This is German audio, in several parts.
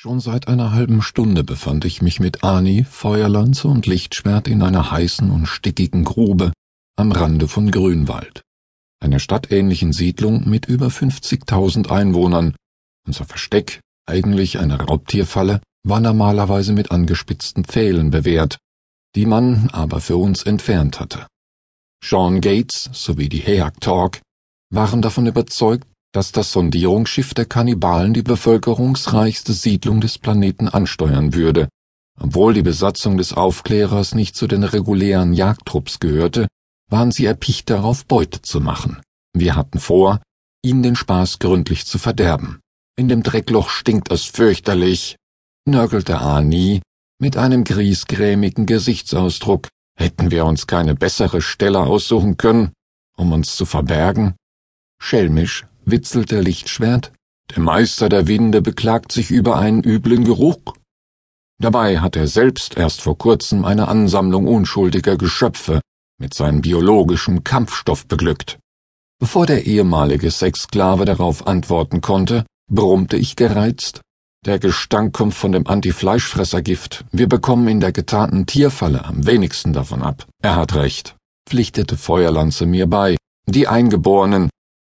Schon seit einer halben Stunde befand ich mich mit Ani, Feuerlanze und Lichtschwert in einer heißen und stickigen Grube am Rande von Grünwald, einer stadtähnlichen Siedlung mit über 50.000 Einwohnern. Unser Versteck, eigentlich eine Raubtierfalle, war normalerweise mit angespitzten Pfählen bewehrt, die man aber für uns entfernt hatte. Sean Gates sowie die Heak Talk waren davon überzeugt, dass das Sondierungsschiff der Kannibalen die bevölkerungsreichste Siedlung des Planeten ansteuern würde. Obwohl die Besatzung des Aufklärers nicht zu den regulären Jagdtrupps gehörte, waren sie erpicht darauf, Beute zu machen. Wir hatten vor, ihnen den Spaß gründlich zu verderben. In dem Dreckloch stinkt es fürchterlich, nörgelte Ani mit einem griesgrämigen Gesichtsausdruck. Hätten wir uns keine bessere Stelle aussuchen können, um uns zu verbergen? Schelmisch witzelte Lichtschwert, der Meister der Winde beklagt sich über einen üblen Geruch. Dabei hat er selbst erst vor kurzem eine Ansammlung unschuldiger Geschöpfe mit seinem biologischen Kampfstoff beglückt. Bevor der ehemalige Sexsklave darauf antworten konnte, brummte ich gereizt. Der Gestank kommt von dem Anti-Fleischfressergift. Wir bekommen in der getarnten Tierfalle am wenigsten davon ab. Er hat recht, pflichtete Feuerlanze mir bei. Die Eingeborenen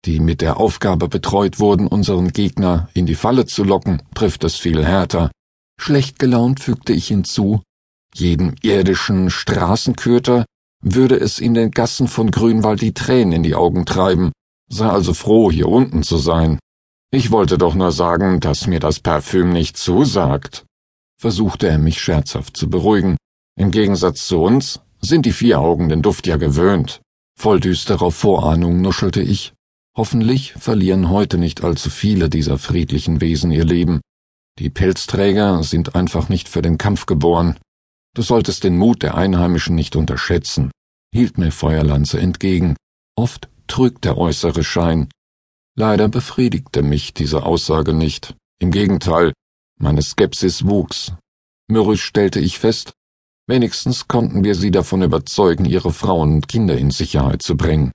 die mit der Aufgabe betreut wurden, unseren Gegner in die Falle zu locken, trifft es viel härter. Schlecht gelaunt fügte ich hinzu, jedem irdischen Straßenköter würde es in den Gassen von Grünwald die Tränen in die Augen treiben, sei also froh, hier unten zu sein. Ich wollte doch nur sagen, dass mir das Parfüm nicht zusagt, versuchte er mich scherzhaft zu beruhigen. Im Gegensatz zu uns sind die vier Augen den Duft ja gewöhnt. Voll düsterer Vorahnung nuschelte ich. Hoffentlich verlieren heute nicht allzu viele dieser friedlichen Wesen ihr Leben. Die Pelzträger sind einfach nicht für den Kampf geboren. Du solltest den Mut der Einheimischen nicht unterschätzen, hielt mir Feuerlanze entgegen. Oft trügt der äußere Schein. Leider befriedigte mich diese Aussage nicht. Im Gegenteil, meine Skepsis wuchs. Mürrisch stellte ich fest, wenigstens konnten wir sie davon überzeugen, ihre Frauen und Kinder in Sicherheit zu bringen.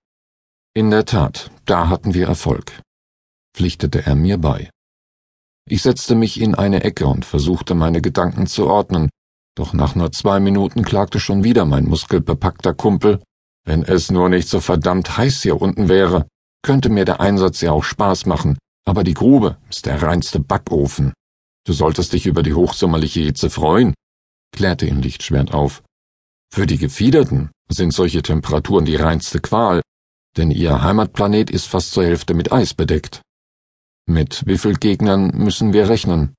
In der Tat, da hatten wir Erfolg, pflichtete er mir bei. Ich setzte mich in eine Ecke und versuchte meine Gedanken zu ordnen, doch nach nur zwei Minuten klagte schon wieder mein muskelbepackter Kumpel, wenn es nur nicht so verdammt heiß hier unten wäre, könnte mir der Einsatz ja auch Spaß machen, aber die Grube ist der reinste Backofen. Du solltest dich über die hochsommerliche Hitze freuen, klärte ihn Lichtschwert auf. Für die Gefiederten sind solche Temperaturen die reinste Qual, denn ihr Heimatplanet ist fast zur Hälfte mit Eis bedeckt. Mit wie viel Gegnern müssen wir rechnen?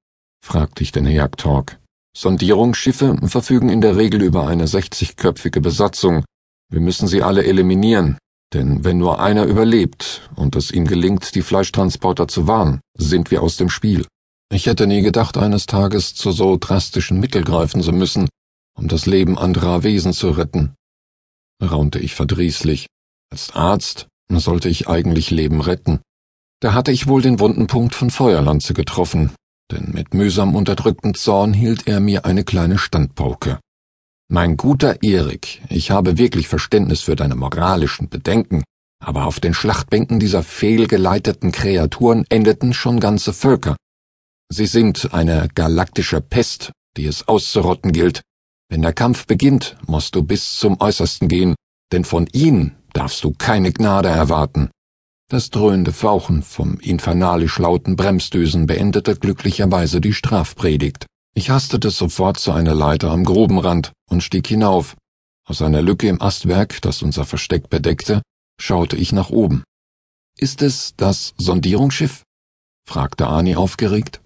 fragte ich den Jagdtalk. Sondierungsschiffe verfügen in der Regel über eine 60-köpfige Besatzung. Wir müssen sie alle eliminieren, denn wenn nur einer überlebt und es ihm gelingt, die Fleischtransporter zu warnen, sind wir aus dem Spiel. Ich hätte nie gedacht, eines Tages zu so drastischen Mittel greifen zu müssen, um das Leben anderer Wesen zu retten, raunte ich verdrießlich. Als Arzt sollte ich eigentlich Leben retten. Da hatte ich wohl den wunden Punkt von Feuerlanze getroffen, denn mit mühsam unterdrücktem Zorn hielt er mir eine kleine Standpauke. Mein guter Erik, ich habe wirklich Verständnis für deine moralischen Bedenken, aber auf den Schlachtbänken dieser fehlgeleiteten Kreaturen endeten schon ganze Völker. Sie sind eine galaktische Pest, die es auszurotten gilt. Wenn der Kampf beginnt, musst du bis zum Äußersten gehen, denn von ihnen darfst du keine Gnade erwarten. Das dröhnende Fauchen vom infernalisch lauten Bremsdüsen beendete glücklicherweise die Strafpredigt. Ich hastete sofort zu einer Leiter am Grubenrand und stieg hinauf. Aus einer Lücke im Astwerk, das unser Versteck bedeckte, schaute ich nach oben. Ist es das Sondierungsschiff? fragte Ani aufgeregt.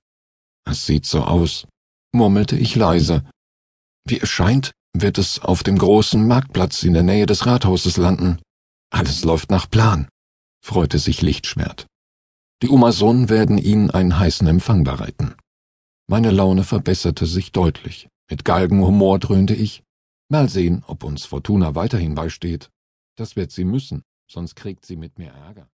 Es sieht so aus, murmelte ich leise. Wie es scheint, wird es auf dem großen Marktplatz in der Nähe des Rathauses landen. Alles läuft nach Plan, freute sich Lichtschwert. Die Umason werden ihnen einen heißen Empfang bereiten. Meine Laune verbesserte sich deutlich. Mit Galgenhumor dröhnte ich. Mal sehen, ob uns Fortuna weiterhin beisteht. Das wird sie müssen, sonst kriegt sie mit mir Ärger.